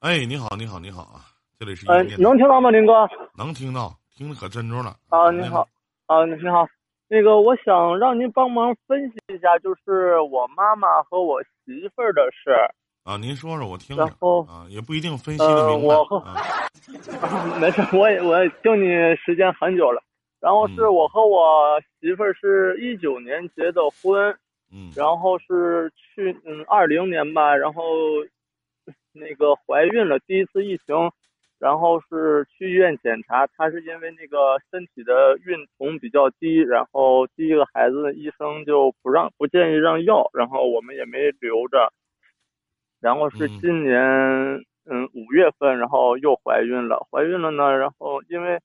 哎，你好，你好，你好啊！这里是嗯、能听到吗，林哥？能听到，听的可真着了。啊，你好，啊，你好，那个我想让您帮忙分析一下，就是我妈妈和我媳妇儿的事。啊，您说说，我听着。然后啊，也不一定分析的明白。呃我和啊 没事，我也我也听你时间很久了。然后是嗯我和我媳妇儿是一九年结的婚，嗯然后是去嗯二零年吧，然后那个怀孕了，第一次疫情，然后是去医院检查，她是因为那个身体的孕酮比较低，然后第一个孩子医生就不让不建议让要，然后我们也没留着，然后是嗯。今年嗯五月份，然后又怀孕了，怀孕了呢，然后因为。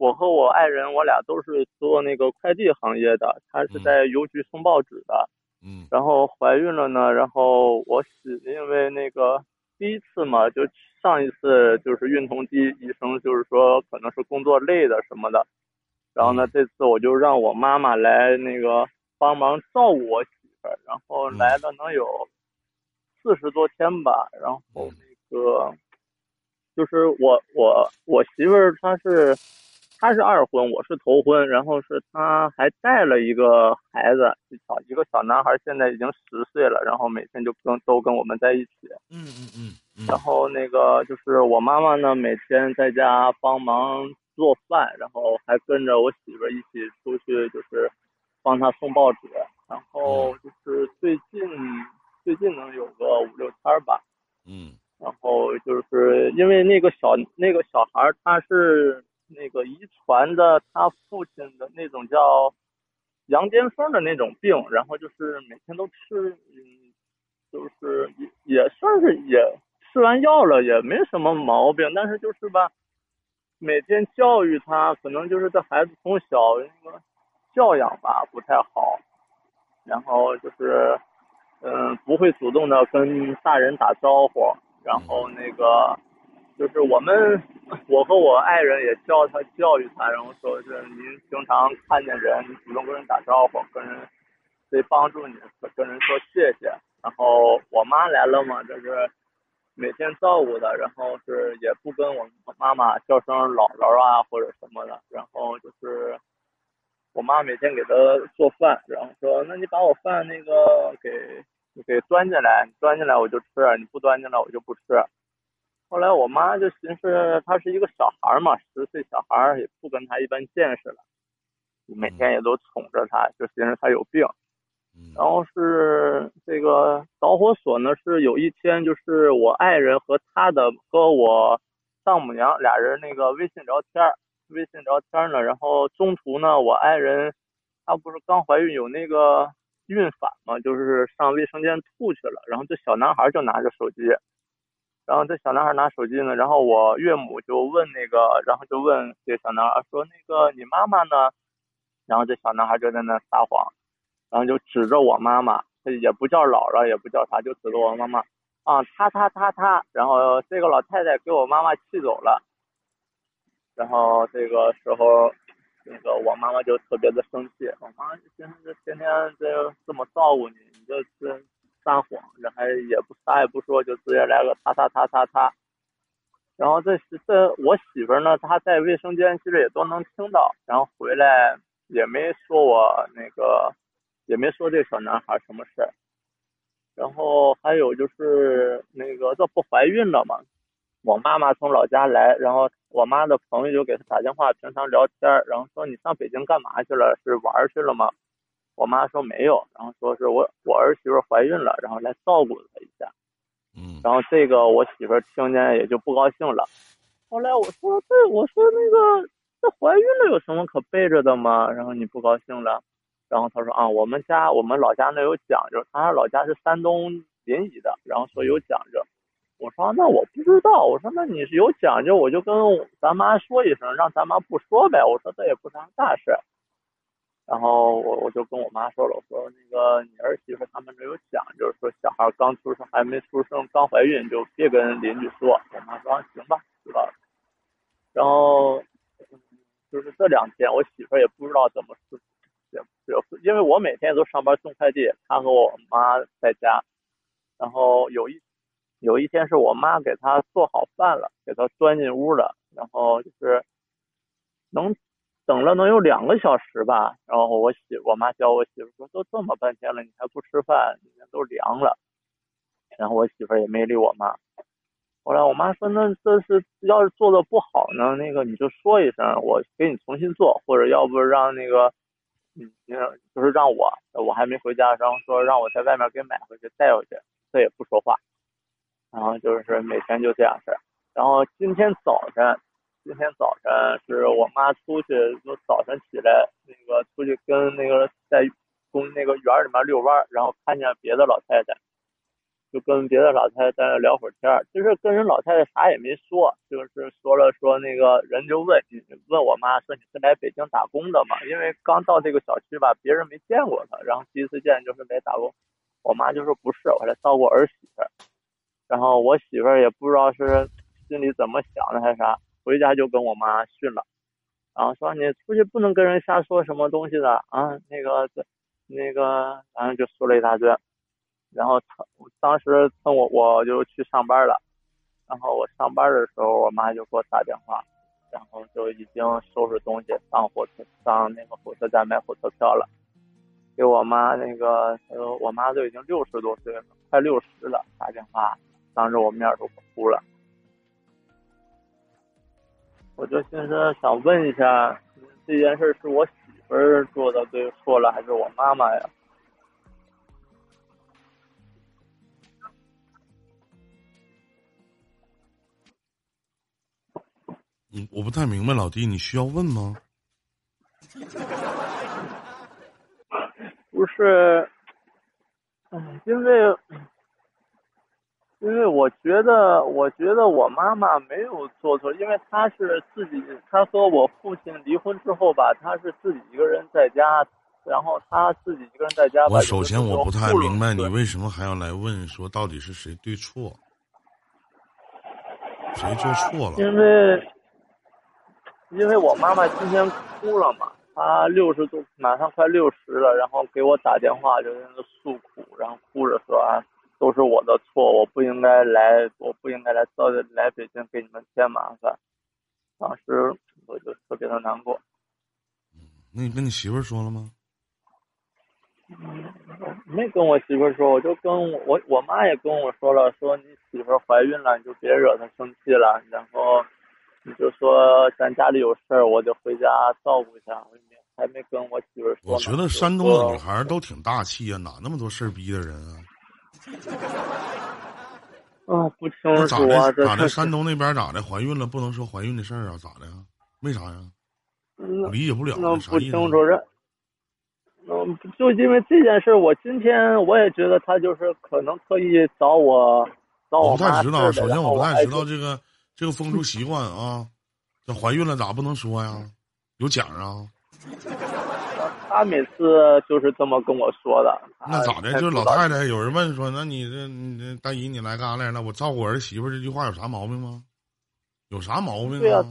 我和我爱人，我俩都是做那个快递行业的，她是嗯。在邮局送报纸的，嗯。然后怀孕了呢，然后我是因为那个第一次嘛，就上一次就是孕酮低，医生就是说可能是工作累的什么的，然后呢，嗯这次我就让我妈妈来那个帮忙照顾我媳妇儿，然后来了能有四十多天吧，然后那个就是我我我媳妇儿她是。她是二婚，我是头婚，然后是她还带了一个孩子，小一个小男孩，现在已经十岁了，然后每天就跟都跟我们在一起。嗯嗯嗯嗯。然后那个就是我妈妈呢，每天在家帮忙做饭，然后还跟着我媳妇儿一起出去，就是帮她送报纸。然后就是最近最近能有个五六天儿吧。嗯然后就是因为那个小那个小孩儿他是。那个遗传的他父亲的那种叫羊癫疯的那种病，然后就是每天都吃，嗯，就是也也算是也吃完药了，也没什么毛病，但是就是吧，每天教育他，可能就是这孩子从小那个教养吧不太好，然后就是嗯不会主动的跟大人打招呼，然后那个。就是我们，我和我爱人也教他教育他，然后说是您平常看见人，主动跟人打招呼，跟人谁帮助你，跟人说谢谢。然后我妈来了嘛，就是每天照顾的，然后是也不跟我妈妈叫声姥姥啊或者什么的。然后就是我妈每天给他做饭，然后说那你把我饭那个给给端进来，端进来我就吃，你不端进来我就不吃。后来我妈就寻思，他是一个小孩嘛，十岁小孩也不跟他一般见识了，每天也都宠着他，就寻思他有病。然后是这个导火索呢，是有一天就是我爱人和他的和我丈母娘俩人那个微信聊天，微信聊天呢，然后中途呢，我爱人她不是刚怀孕有那个孕反嘛，就是上卫生间吐去了，然后这小男孩就拿着手机。然后这小男孩拿手机呢，然后我岳母就问那个，然后就问这小男孩说：“那个你妈妈呢？”然后这小男孩就在那撒谎，然后就指着我妈妈，也不叫姥姥，也不叫啥，就指着我妈妈啊，她她她她。然后这个老太太给我妈妈气走了，然后这个时候，那个我妈妈就特别的生气，我妈就寻思天天这这么照顾你，你这这。撒谎，这还也不啥也不说，就直接来个他他他他他。然后这这我媳妇呢，她在卫生间其实也都能听到，然后回来也没说我那个，也没说这小男孩什么事儿。然后还有就是那个这不怀孕了嘛，我妈妈从老家来，然后我妈的朋友就给她打电话，平常聊天，然后说你上北京干嘛去了？是玩去了吗？我妈说没有，然后说是我我儿媳妇怀孕了，然后来照顾她一下。嗯。然后这个我媳妇听见也就不高兴了。后来我说对我说那个这怀孕了有什么可背着的吗？然后你不高兴了。然后他说啊，我们家我们老家那有讲究，他老家是山东临沂的，然后说有讲究。我说那我不知道，我说那你是有讲究，我就跟咱妈说一声，让咱妈不说呗。我说这也不是啥大事。然后我我就跟我妈说了，我说那个你儿媳妇他们这有讲究，说小孩刚出生还没出生，刚怀孕就别跟邻居说。我妈说行吧，知道了。然后就是这两天我媳妇也不知道怎么因为我每天都上班送快递，她和我妈在家。然后有一有一天是我妈给他做好饭了，给他端进屋了，然后就是能等了能有两个小时吧，然后我媳我妈叫我媳妇说都这么半天了，你还不吃饭，里面都凉了，然后我媳妇也没理我妈。后来我妈说：“那这是要是做的不好呢，那个你就说一声，我给你重新做，或者要不让那个，嗯，就是让我，我还没回家，然后说让我在外面给买回去带回去，他也不说话，然后就是每天就这样式。然后今天早晨，今天早晨是我妈出去，就早晨起来那个出去跟那个在公那个园里面遛弯，然后看见别的老太太。”跟别的老太太在那聊会儿天儿，其实跟人老太太啥也没说，就是说了说那个人就问问我妈说你是来北京打工的吗？因为刚到这个小区吧，别人没见过她，然后第一次见就是来打工。我妈就说不是，我来照顾儿媳妇。然后我媳妇儿也不知道是心里怎么想的还是啥，回家就跟我妈训了，然后说你出去不能跟人瞎说什么东西的啊，那个那个，反正就说了一大堆。然后他当时趁我我就去上班了，然后我上班的时候，我妈就给我打电话，然后就已经收拾东西上火车上那个火车站买火车票了，给我妈那个呃我妈都已经六十多岁了，快六十了，打电话当着我面都哭了，我就现在想问一下，这件事是我媳妇儿做的对错了，还是我妈妈呀？我不太明白，老弟，你需要问吗？不是，因为因为我觉得，我觉得我妈妈没有做错，因为她是自己，她和我父亲离婚之后吧，她是自己一个人在家，然后她自己一个人在家。我首先我不太明白，你为什么还要来问说到底是谁对错，谁做错了？因为。因为我妈妈今天哭了嘛，她六十多，马上快六十了，然后给我打电话就在那诉苦，然后哭着说啊，都是我的错，我不应该来，我不应该来到来北京给你们添麻烦。当时我就特别的难过。那你跟你媳妇说了吗？没跟我媳妇说，我就跟我我妈也跟我说了，说你媳妇怀孕了，你就别惹她生气了，然后。你就说咱家里有事儿，我就回家照顾一下。我没还没跟我媳妇说。我觉得山东的女孩都挺大气呀，哪那么多事儿逼的人啊？啊，不清楚啊，咋的？山东那边咋的？怀孕了不能说怀孕的事儿啊？咋的呀？为啥呀？我理解不了。那不清楚人。嗯，就因为这件事，我今天我也觉得他就是可能特意找我找我我不太知道，首先我不太知道这个。这个风俗习惯啊，这怀孕了咋不能说呀？有奖啊！他每次就是这么跟我说的。那咋的？就是老太太，有人问说：“那你这你大姨你来干啥来了？我照顾儿媳妇这句话有啥毛病吗？有啥毛病啊？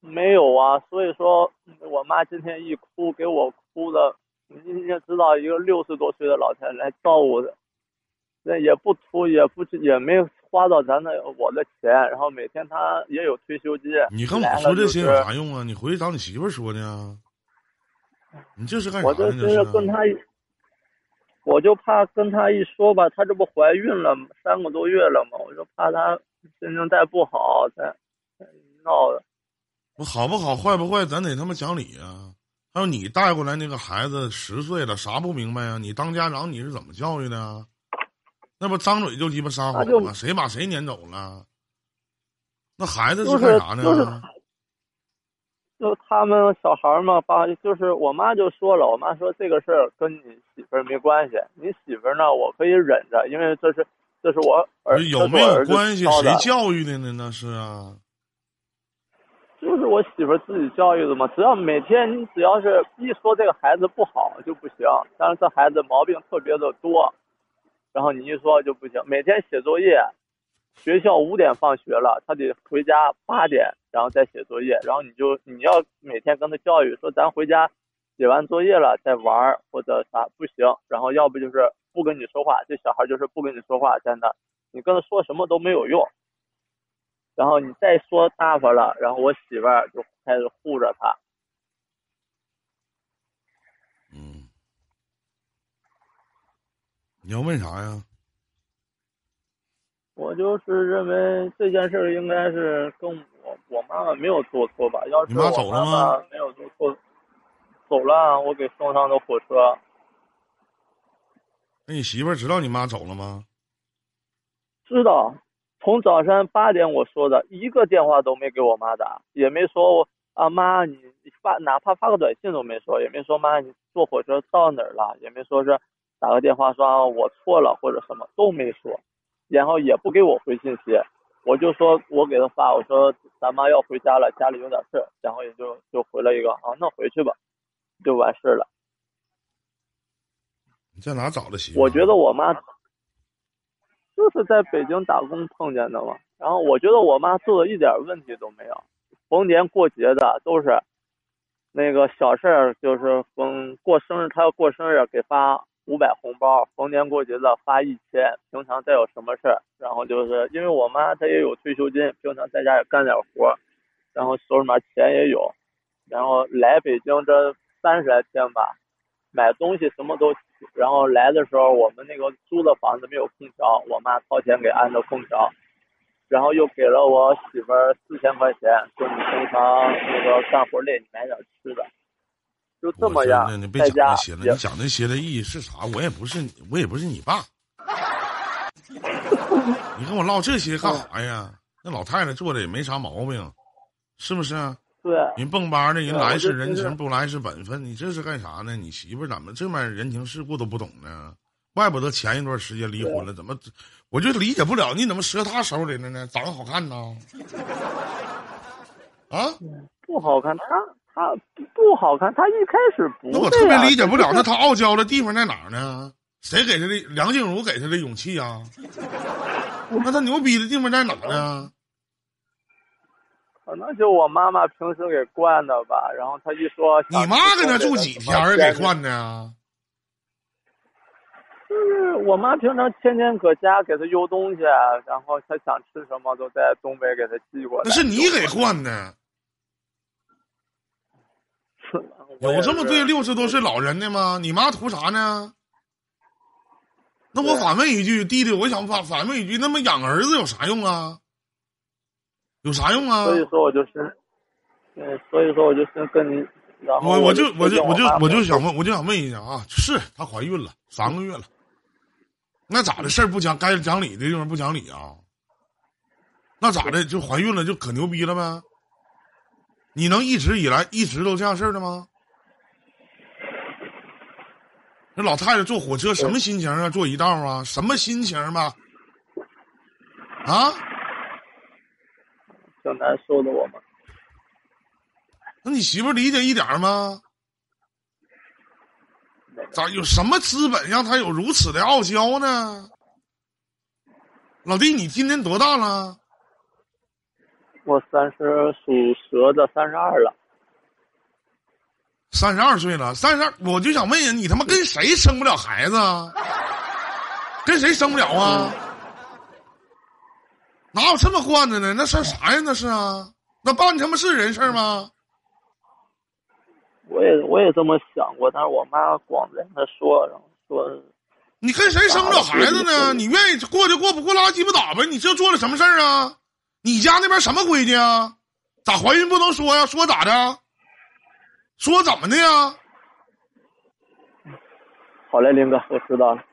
没有啊。所以说我妈今天一哭，给我哭的。你也知道，一个六十多岁的老太太来照顾的，那也不哭，也不也没有。花到咱的我的钱，然后每天他也有退休金。你跟我说这些有啥用啊？你回去找你媳妇说呢。你这是干啥？我就是跟他，我就怕跟他一说吧，他这不怀孕了三个多月了嘛？我就怕他心情再不好，再闹的。我好不好，坏不坏，咱得他妈讲理啊！还有你带过来那个孩子十岁了，啥不明白呀？你当家长你是怎么教育的？那不张嘴就鸡巴撒谎吗？谁把谁撵走了？那孩子是干啥呢？就他们小孩嘛，爸就是我妈就说了，我妈说这个事儿跟你媳妇儿没关系，你媳妇儿呢，我可以忍着，因为这是这是我儿有没有关系？谁教育的呢？那是啊，就是我媳妇儿自己教育的嘛。只要每天你只要是一说这个孩子不好就不行，但是这孩子毛病特别的多。然后你一说就不行，每天写作业，学校五点放学了，他得回家八点，然后再写作业。然后你就你要每天跟他教育说，咱回家写完作业了再玩或者啥不行。然后要不就是不跟你说话，这小孩就是不跟你说话，在那你跟他说什么都没有用。然后你再说大发了，然后我媳妇儿就开始护着他。你要问啥呀？我就是认为这件事应该是跟我我妈妈没有做错吧？要是我妈妈没有做错，走了，我给送上的火车。那你媳妇儿知道你妈走了吗？知道。从早上八点我说的一个电话都没给我妈打，也没说我啊妈你发哪怕发个短信都没说，也没说妈你坐火车到哪儿了，也没说是打个电话说我错了或者什么都没说，然后也不给我回信息，我就说我给他发我说咱妈要回家了，家里有点事儿，然后也就就回了一个啊那回去吧，就完事儿了。你在哪找的媳妇？我觉得我妈。就是在北京打工碰见的嘛，然后我觉得我妈做的一点问题都没有，逢年过节的都是那个小事儿，就是逢过生日她要过生日给发五百红包，逢年过节的发一千，平常再有什么事儿，然后就是因为我妈她也有退休金，平常在家也干点活，然后手里面钱也有，然后来北京这三十来天吧。买东西什么都，然后来的时候我们那个租的房子没有空调，我妈掏钱给安的空调，然后又给了我媳妇儿四千块钱，说你平常那个干活累，你买点吃的，就这么样。你别讲那些了，你讲那些的意义是啥？我也不是，我也不是你爸，你跟我唠这些干啥呀？那老太太做的也没啥毛病，是不是？对，人蹦吧的，人来是人情，不来是本分。你这是干啥呢？你媳妇怎么这么人情世故都不懂呢？怪不得前一段时间离婚了，怎么我就理解不了？你怎么折他手里了呢？长得好看呢？啊？不好看，他他不好看，他一开始不。那我特别理解不了，那他傲娇的地方在哪儿呢？谁给他的？梁静茹给他的勇气啊？那他牛逼的地方在哪呢？可能就我妈妈平时给惯的吧，然后他一说，你妈搁那住几天给惯的呀？就是我妈平常天天搁家给他邮东西，然后他想吃什么都在东北给他寄过来。那是你给惯的。有这么对六十多岁老人的吗？你妈图啥呢？那我反问一句，弟弟，我想反反问一句，那么养儿子有啥用啊？有啥用啊？所以说我就是，对，所以说我就是跟你，然后我我就我就我就我就想问，我就想问一下啊，是她怀孕了三个月了，那咋的事儿不讲该讲理的地方不讲理啊？那咋的就怀孕了就可牛逼了呗？你能一直以来一直都这样事儿的吗？那老太太坐火车什么心情啊？坐一道啊？什么心情吧？啊？挺难受的，我们。那你媳妇理解一点吗？咋有什么资本让他有如此的傲娇呢？老弟，你今年多大了？我三十属蛇的，三十二了。三十二岁了，三十二，我就想问问你他妈跟谁生不了孩子啊？跟谁生不了啊？哪有这么惯着呢？那是啥呀？那是啊，那办他妈是人事吗？我也我也这么想过，但是我妈光在那说，然后说，你跟谁生不了孩子呢？你愿意过就过，不过拉鸡巴倒呗。你这做了什么事儿啊？你家那边什么规矩啊？咋怀孕不能说呀？说咋的？说怎么的呀？好嘞，林哥，我知道了，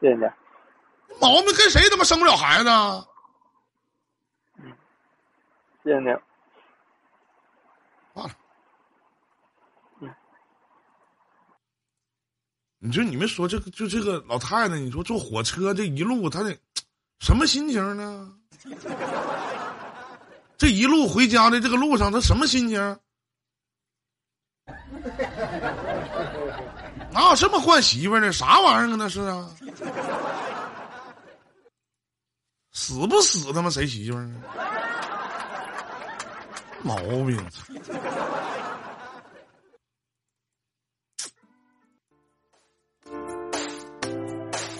谢谢你。毛病跟谁他妈生不了孩子？谢谢你。挂了。你说你们说这个就这个老太太，你说坐火车这一路她得什么心情呢？这一路回家的这个路上，他什么心情？哪有这么换媳妇的？啥玩意儿啊？那是啊？死不死他妈谁媳妇呢？毛病。